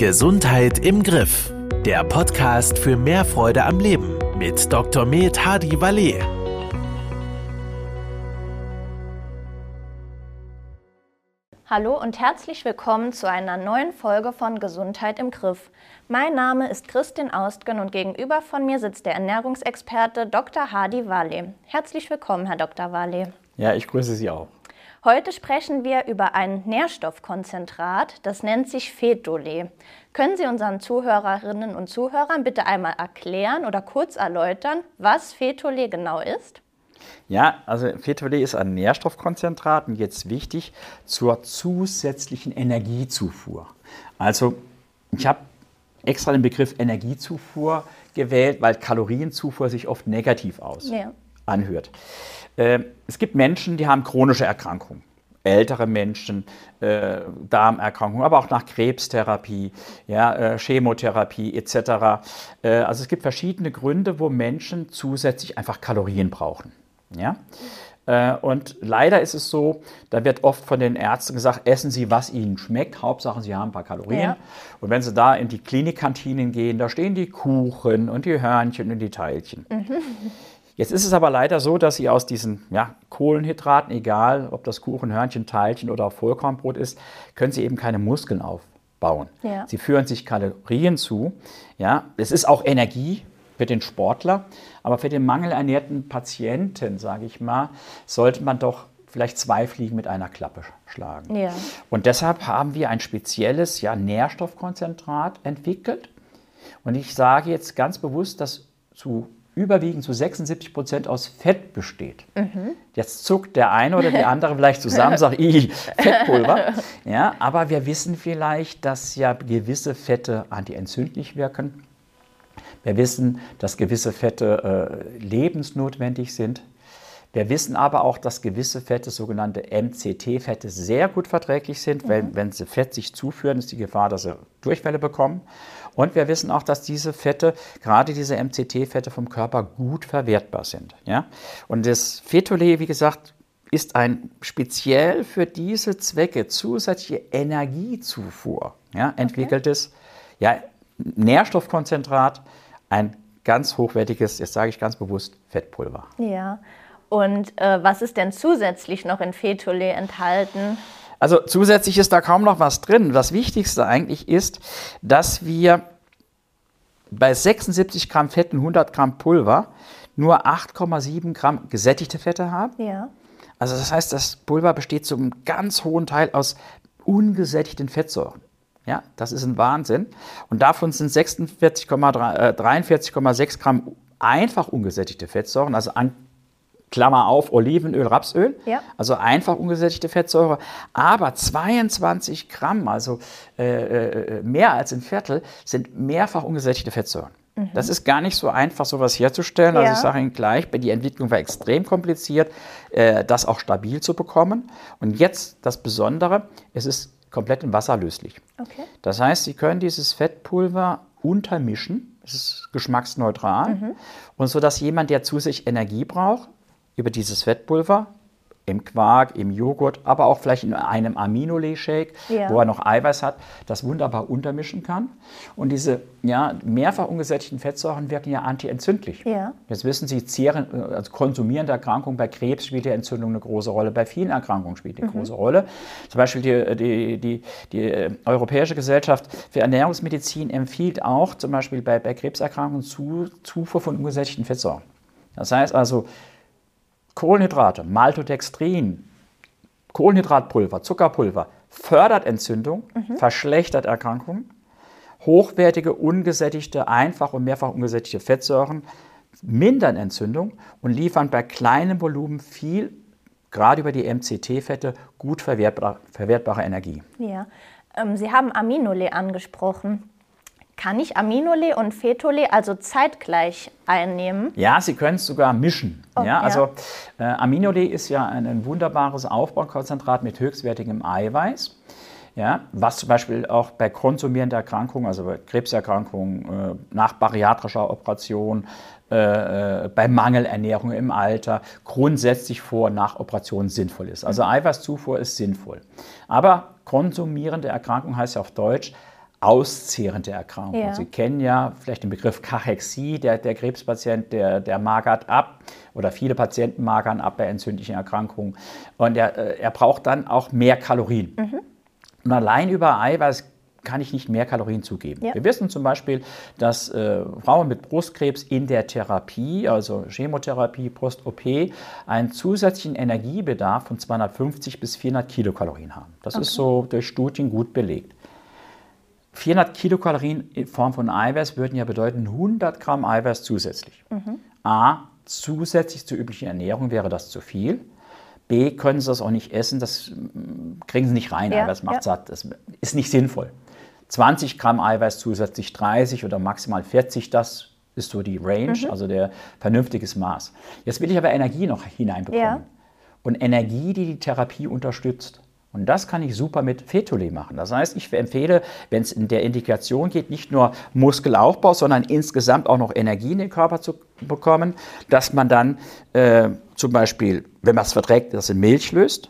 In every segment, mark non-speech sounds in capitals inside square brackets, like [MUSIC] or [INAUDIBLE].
Gesundheit im Griff. Der Podcast für mehr Freude am Leben mit Dr. Med Hadi Valet. Hallo und herzlich willkommen zu einer neuen Folge von Gesundheit im Griff. Mein Name ist Christin Austgen und gegenüber von mir sitzt der Ernährungsexperte Dr. Hadi Valet. Herzlich willkommen, Herr Dr. Valet. Ja, ich grüße Sie auch. Heute sprechen wir über ein Nährstoffkonzentrat, das nennt sich Fetole. Können Sie unseren Zuhörerinnen und Zuhörern bitte einmal erklären oder kurz erläutern, was Fetole genau ist? Ja, also Fetole ist ein Nährstoffkonzentrat und jetzt wichtig zur zusätzlichen Energiezufuhr. Also ich habe extra den Begriff Energiezufuhr gewählt, weil Kalorienzufuhr sich oft negativ aus ja. Anhört. Äh, es gibt Menschen, die haben chronische Erkrankungen. Ältere Menschen, äh, Darmerkrankungen, aber auch nach Krebstherapie, ja, äh, Chemotherapie etc. Äh, also es gibt verschiedene Gründe, wo Menschen zusätzlich einfach Kalorien brauchen. Ja? Äh, und leider ist es so, da wird oft von den Ärzten gesagt, essen Sie, was Ihnen schmeckt. Hauptsache, Sie haben ein paar Kalorien. Ja. Und wenn Sie da in die Klinikkantinen gehen, da stehen die Kuchen und die Hörnchen und die Teilchen. Mhm. Jetzt ist es aber leider so, dass Sie aus diesen ja, Kohlenhydraten, egal ob das Kuchen, Hörnchen, Teilchen oder Vollkornbrot ist, können Sie eben keine Muskeln aufbauen. Ja. Sie führen sich Kalorien zu. Ja, es ist auch Energie für den Sportler, aber für den mangelernährten Patienten, sage ich mal, sollte man doch vielleicht zwei Fliegen mit einer Klappe schlagen. Ja. Und deshalb haben wir ein spezielles ja, Nährstoffkonzentrat entwickelt. Und ich sage jetzt ganz bewusst, dass zu überwiegend zu 76 Prozent aus Fett besteht. Mhm. Jetzt zuckt der eine oder die [LAUGHS] andere vielleicht zusammen, sagt, [LAUGHS] Fettpulver. Ja, aber wir wissen vielleicht, dass ja gewisse Fette antientzündlich wirken. Wir wissen, dass gewisse Fette äh, lebensnotwendig sind. Wir wissen aber auch, dass gewisse Fette, sogenannte MCT-Fette, sehr gut verträglich sind. Mhm. Wenn, wenn sie Fett sich zuführen, ist die Gefahr, dass sie Durchfälle bekommen. Und wir wissen auch, dass diese Fette, gerade diese MCT-Fette vom Körper gut verwertbar sind. Ja? Und das Fetole, wie gesagt, ist ein speziell für diese Zwecke zusätzliche Energiezufuhr ja, entwickeltes okay. ja, Nährstoffkonzentrat, ein ganz hochwertiges, jetzt sage ich ganz bewusst, Fettpulver. Ja, und äh, was ist denn zusätzlich noch in Fetole enthalten? Also zusätzlich ist da kaum noch was drin. Das Wichtigste eigentlich ist, dass wir bei 76 Gramm Fetten, 100 Gramm Pulver nur 8,7 Gramm gesättigte Fette haben. Ja. Also das heißt, das Pulver besteht zum ganz hohen Teil aus ungesättigten Fettsäuren. Ja, das ist ein Wahnsinn. Und davon sind 43,6 äh, Gramm einfach ungesättigte Fettsäuren, also an Klammer auf, Olivenöl, Rapsöl, ja. also einfach ungesättigte Fettsäure, aber 22 Gramm, also äh, äh, mehr als ein Viertel, sind mehrfach ungesättigte Fettsäuren. Mhm. Das ist gar nicht so einfach, sowas herzustellen. Also ja. Also ich sage Ihnen gleich, die Entwicklung war extrem kompliziert, äh, das auch stabil zu bekommen. Und jetzt das Besondere, es ist komplett in Wasser löslich. Okay. Das heißt, Sie können dieses Fettpulver untermischen, es ist geschmacksneutral, mhm. und so dass jemand, der zu sich Energie braucht, über dieses Fettpulver im Quark, im Joghurt, aber auch vielleicht in einem Aminole-Shake, ja. wo er noch Eiweiß hat, das wunderbar untermischen kann. Und diese ja, mehrfach ungesättigten Fettsäuren wirken ja antientzündlich. Ja. Jetzt wissen Sie, zehren, also konsumierende Erkrankungen bei Krebs spielt die Entzündung eine große Rolle, bei vielen Erkrankungen spielt die eine mhm. große Rolle. Zum Beispiel die, die, die, die, äh, Europäische Gesellschaft für Ernährungsmedizin empfiehlt auch zum Beispiel bei, bei Krebserkrankungen Zufuhr von ungesättigten Fettsäuren. Das heißt also, Kohlenhydrate, Maltodextrin, Kohlenhydratpulver, Zuckerpulver fördert Entzündung, mhm. verschlechtert Erkrankungen. Hochwertige, ungesättigte, einfach und mehrfach ungesättigte Fettsäuren mindern Entzündung und liefern bei kleinem Volumen viel, gerade über die MCT-Fette, gut verwertbare, verwertbare Energie. Ja. Ähm, Sie haben Aminole angesprochen. Kann ich Aminole und Fetole also zeitgleich einnehmen? Ja, Sie können es sogar mischen. Oh, ja, also äh, Aminole ist ja ein, ein wunderbares Aufbaukonzentrat mit höchstwertigem Eiweiß. Ja, was zum Beispiel auch bei konsumierender Erkrankungen, also bei Krebserkrankungen, äh, nach bariatrischer Operation, äh, äh bei Mangelernährung im Alter grundsätzlich vor und nach Operationen sinnvoll ist. Also mhm. Eiweißzufuhr ist sinnvoll. Aber konsumierende Erkrankung heißt ja auf Deutsch auszehrende Erkrankung. Ja. Sie kennen ja vielleicht den Begriff Kachexie, der, der Krebspatient, der, der magert ab oder viele Patienten magern ab bei entzündlichen Erkrankungen und er, äh, er braucht dann auch mehr Kalorien. Mhm. Und allein über Eiweiß kann ich nicht mehr Kalorien zugeben. Ja. Wir wissen zum Beispiel, dass äh, Frauen mit Brustkrebs in der Therapie, also Chemotherapie, Post-OP, einen zusätzlichen Energiebedarf von 250 bis 400 Kilokalorien haben. Das ist so durch Studien gut belegt. 400 Kilokalorien in Form von Eiweiß würden ja bedeuten 100 Gramm Eiweiß zusätzlich. A, zusätzlich zur üblichen Ernährung wäre das zu viel. B, können Sie das auch nicht essen, das mm, kriegen Sie nicht rein, Ja, Eiweiß macht ja. satt, das ist nicht sinnvoll. 20 Gramm Eiweiß zusätzlich 30 oder maximal 40, das ist so die Range, Mhm. also der vernünftiges Maß. Jetzt will ich aber Energie noch hineinbekommen. Ja. Und Energie, die die Therapie unterstützt. Und das kann ich super mit Fetolé machen. Das heißt, ich empfehle, wenn es in der Indikation geht, nicht nur Muskelaufbau, sondern insgesamt auch noch Energie in den Körper zu bekommen, dass man dann äh, zum Beispiel, wenn man es verträgt, das in Milch löst.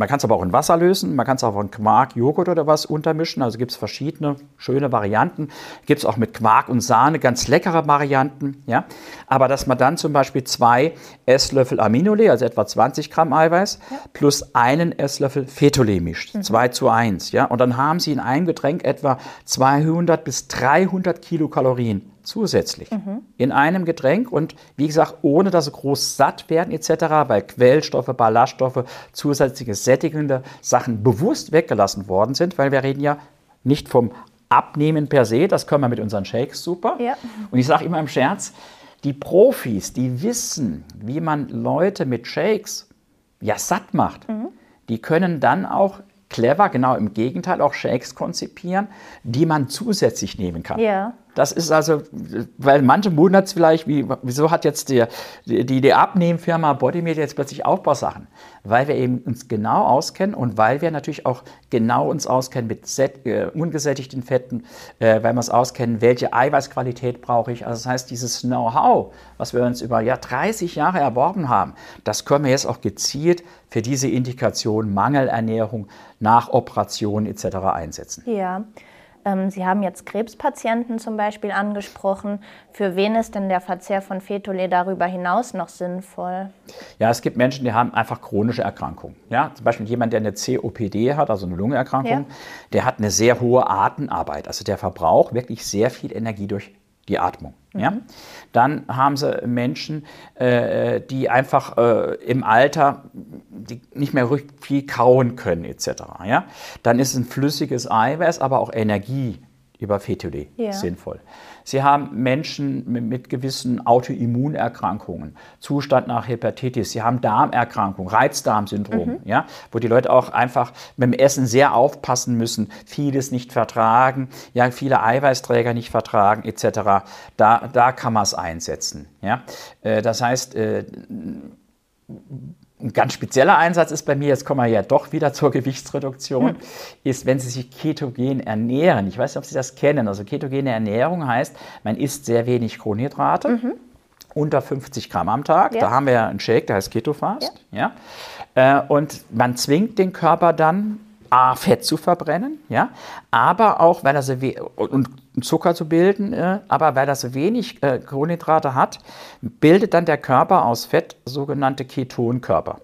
Man kann es aber auch in Wasser lösen, man kann es auch in Quark, Joghurt oder was untermischen. Also gibt es verschiedene schöne Varianten. Gibt es auch mit Quark und Sahne ganz leckere Varianten. Ja? Aber dass man dann zum Beispiel zwei Esslöffel Aminolé, also etwa 20 Gramm Eiweiß, plus einen Esslöffel Fetolé mischt. 2 zu 1. Ja? Und dann haben Sie in einem Getränk etwa 200 bis 300 Kilokalorien zusätzlich in einem Getränk und wie gesagt, ohne dass sie groß satt werden etc., weil Quellstoffe, Ballaststoffe, zusätzliche sättigende Sachen bewusst weggelassen worden sind, weil wir reden ja nicht vom Abnehmen per se, das können wir mit unseren Shakes super. Ja. Und ich sage immer im Scherz, die Profis, die wissen, wie man Leute mit Shakes ja satt macht, die können dann auch clever, genau im Gegenteil, auch Shakes konzipieren, die man zusätzlich nehmen kann. Ja. Das ist also, weil manche wundert es vielleicht, wie, wieso hat jetzt die, die, die Abnehmfirma Bodymeat jetzt plötzlich Aufbausachen? Weil wir eben uns genau auskennen und weil wir natürlich auch genau uns auskennen mit Set, äh, ungesättigten Fetten, äh, weil wir uns auskennen, welche Eiweißqualität brauche ich. Also das heißt, dieses Know-how, was wir uns über ja, 30 Jahre erworben haben, das können wir jetzt auch gezielt für diese Indikation Mangelernährung nach Operationen etc. einsetzen. Ja. Ähm, Sie haben jetzt Krebspatienten zum Beispiel angesprochen. Für wen ist denn der Verzehr von Fetolé darüber hinaus noch sinnvoll? Ja, es gibt Menschen, die haben einfach chronische Erkrankungen. Ja, zum Beispiel jemand, der eine COPD hat, also eine Lungenerkrankung, Ja. der hat eine sehr hohe Atemarbeit. Also der verbraucht wirklich sehr viel Energie durch die Atmung. Ja? Dann haben sie Menschen, äh, die einfach äh, im Alter die nicht mehr richtig viel kauen können etc. Ja? Dann ist ein flüssiges Eiweiß, aber auch Energie über Fetolé Ja. sinnvoll. Sie haben Menschen mit, mit gewissen Autoimmunerkrankungen, Zustand nach Hepatitis, sie haben Darmerkrankungen, Reizdarmsyndrom, ja, wo die Leute auch einfach mit dem Essen sehr aufpassen müssen, vieles nicht vertragen, ja, viele Eiweißträger nicht vertragen etc. Da, da kann man es einsetzen. Ja. Äh, Das heißt, äh, ein ganz spezieller Einsatz ist bei mir, jetzt kommen wir ja doch wieder zur Gewichtsreduktion, ist, wenn Sie sich ketogen ernähren. Ich weiß nicht, ob Sie das kennen. Also ketogene Ernährung heißt, man isst sehr wenig Kohlenhydrate, unter 50 Gramm am Tag. Ja. Da haben wir ja einen Shake, der heißt Ketofast. Ja. Äh, Und man zwingt den Körper dann, A, Fett zu verbrennen, ja, aber auch, weil er so und Zucker zu bilden, äh, aber weil er so wenig äh, Kohlenhydrate hat, bildet dann der Körper aus Fett sogenannte Ketonkörper.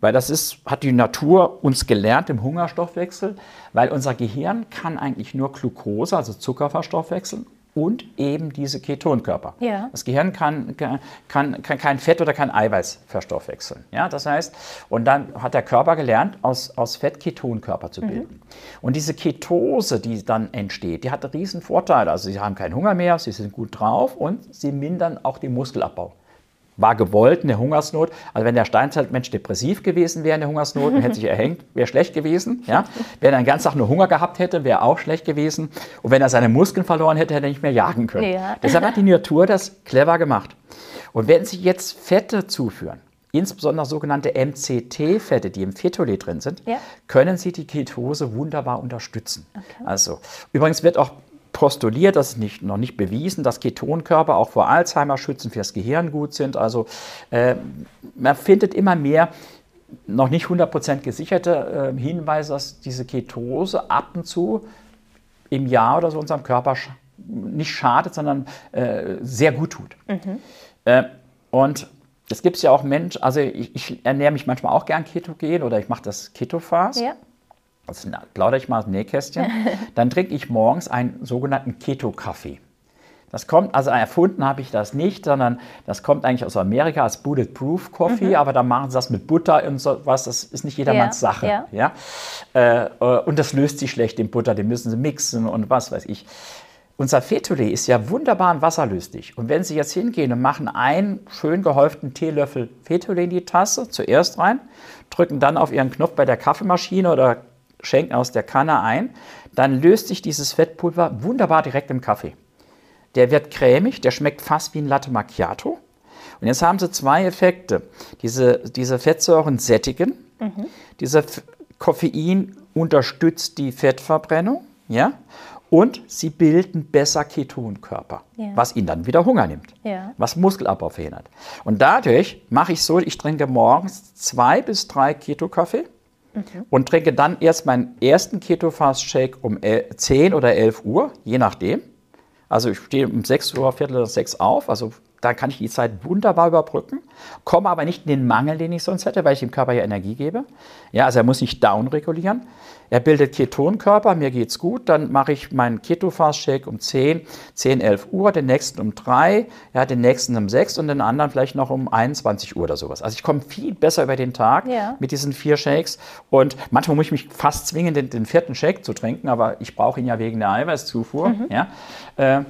Weil das ist, hat die Natur uns gelernt im Hungerstoffwechsel, weil unser Gehirn kann eigentlich nur Glucose, also Zucker verstoffwechseln und eben diese Ketonkörper. Ja. Das Gehirn kann, kann, kann kein Fett oder kein Eiweiß verstoffwechseln. Ja, das heißt, und dann hat der Körper gelernt, aus, aus Fett Ketonkörper zu bilden. Und diese Ketose, die dann entsteht, die hat riesen Vorteile. Also sie haben keinen Hunger mehr, sie sind gut drauf und sie mindern auch den Muskelabbau. War gewollt, eine Hungersnot. Also wenn der Steinzeitmensch depressiv gewesen wäre, eine Hungersnot, und hätte sich [LAUGHS] erhängt, wäre schlecht gewesen. Ja? Wenn er den ganzen Tag nur Hunger gehabt hätte, wäre auch schlecht gewesen. Und wenn er seine Muskeln verloren hätte, hätte er nicht mehr jagen können. Ja. [LAUGHS] Deshalb hat die Natur das clever gemacht. Und wenn Sie jetzt Fette zuführen, insbesondere sogenannte MCT-Fette, die im Fetolé drin sind, Ja. können Sie die Ketose wunderbar unterstützen. Also, übrigens wird auch postuliert, das ist nicht, noch nicht bewiesen, dass Ketonkörper auch vor Alzheimer schützen, fürs Gehirn gut sind. Also äh, man findet immer mehr noch nicht 100% gesicherte äh, Hinweise, dass diese Ketose ab und zu im Jahr oder so unserem Körper nicht schadet, sondern äh, sehr gut tut. Mhm. Äh, und es gibt ja auch Menschen, also ich, ich, ernähre mich manchmal auch gern ketogen oder ich mache das Keto-Fast. Ja. Also plaudere ich mal aus dem Nähkästchen. [LAUGHS] Dann trinke ich morgens einen sogenannten Keto-Kaffee. Das kommt, also erfunden habe ich das nicht, sondern das kommt eigentlich aus Amerika als Bulletproof Coffee, mhm. aber da machen sie das mit Butter und sowas, das ist nicht jedermanns ja, Sache. Ja. ja? Äh, äh, und das löst sich schlecht in Butter, den müssen sie mixen und was weiß ich. Unser Fetolé ist ja wunderbar und wasserlöslich. Und wenn Sie jetzt hingehen und machen einen schön gehäuften Teelöffel Fetolé in die Tasse, zuerst rein, drücken dann auf Ihren Knopf bei der Kaffeemaschine oder schenken aus der Kanne ein, dann löst sich dieses Fettpulver wunderbar direkt im Kaffee. Der wird cremig, der schmeckt fast wie ein Latte Macchiato. Und jetzt haben sie zwei Effekte. Diese, diese Fettsäuren sättigen, mhm. dieser Koffein unterstützt die Fettverbrennung, ja, und sie bilden besser Ketonkörper, ja. was ihnen dann wieder Hunger nimmt, ja. was Muskelabbau verhindert. Und dadurch mache ich so, ich trinke morgens zwei bis drei Keto-Kaffee mhm. und trinke dann erst meinen ersten Keto-Fast-Shake um 10 oder 11 Uhr, je nachdem. Also ich stehe um 6 Uhr, Viertel oder 6 auf, also da kann ich die Zeit wunderbar überbrücken, komme aber nicht in den Mangel, den ich sonst hätte, weil ich dem Körper ja Energie gebe. Ja, also er muss nicht down regulieren. Er bildet Ketonkörper, mir geht's gut, dann mache ich meinen Keto-Fast-Shake um 10, 10, 11 Uhr, den nächsten um 3, ja, den nächsten um 6 und den anderen vielleicht noch um 21 Uhr oder sowas. Also ich komme viel besser über den Tag ja. mit diesen vier Shakes und manchmal muss ich mich fast zwingen, den, den vierten Shake zu trinken, aber ich brauche ihn ja wegen der Eiweißzufuhr. Mhm. Ja. Äh,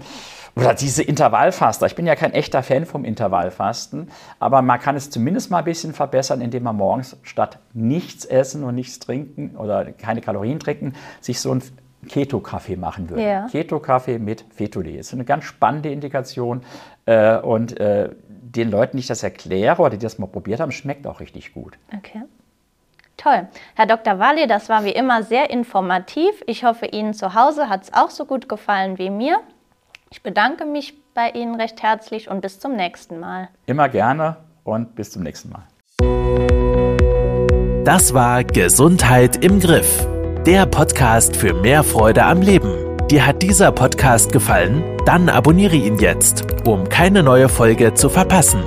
oder diese Intervallfaster. Ich bin ja kein echter Fan vom Intervallfasten, aber man kann es zumindest mal ein bisschen verbessern, indem man morgens statt nichts essen und nichts trinken oder keine Kalorien trinken, sich so ein Keto-Kaffee machen würde. Ja. Keto-Kaffee mit Fetolé. Das ist eine ganz spannende Indikation. Äh, und äh, den Leuten, die ich das erkläre oder die das mal probiert haben, schmeckt auch richtig gut. Okay. Toll. Herr Dr. Walli, das war wie immer sehr informativ. Ich hoffe, Ihnen zu Hause hat es auch so gut gefallen wie mir. Ich bedanke mich bei Ihnen recht herzlich und bis zum nächsten Mal. Immer gerne und bis zum nächsten Mal. Das war Gesundheit im Griff, der Podcast für mehr Freude am Leben. Dir hat dieser Podcast gefallen? Dann abonniere ihn jetzt, um keine neue Folge zu verpassen.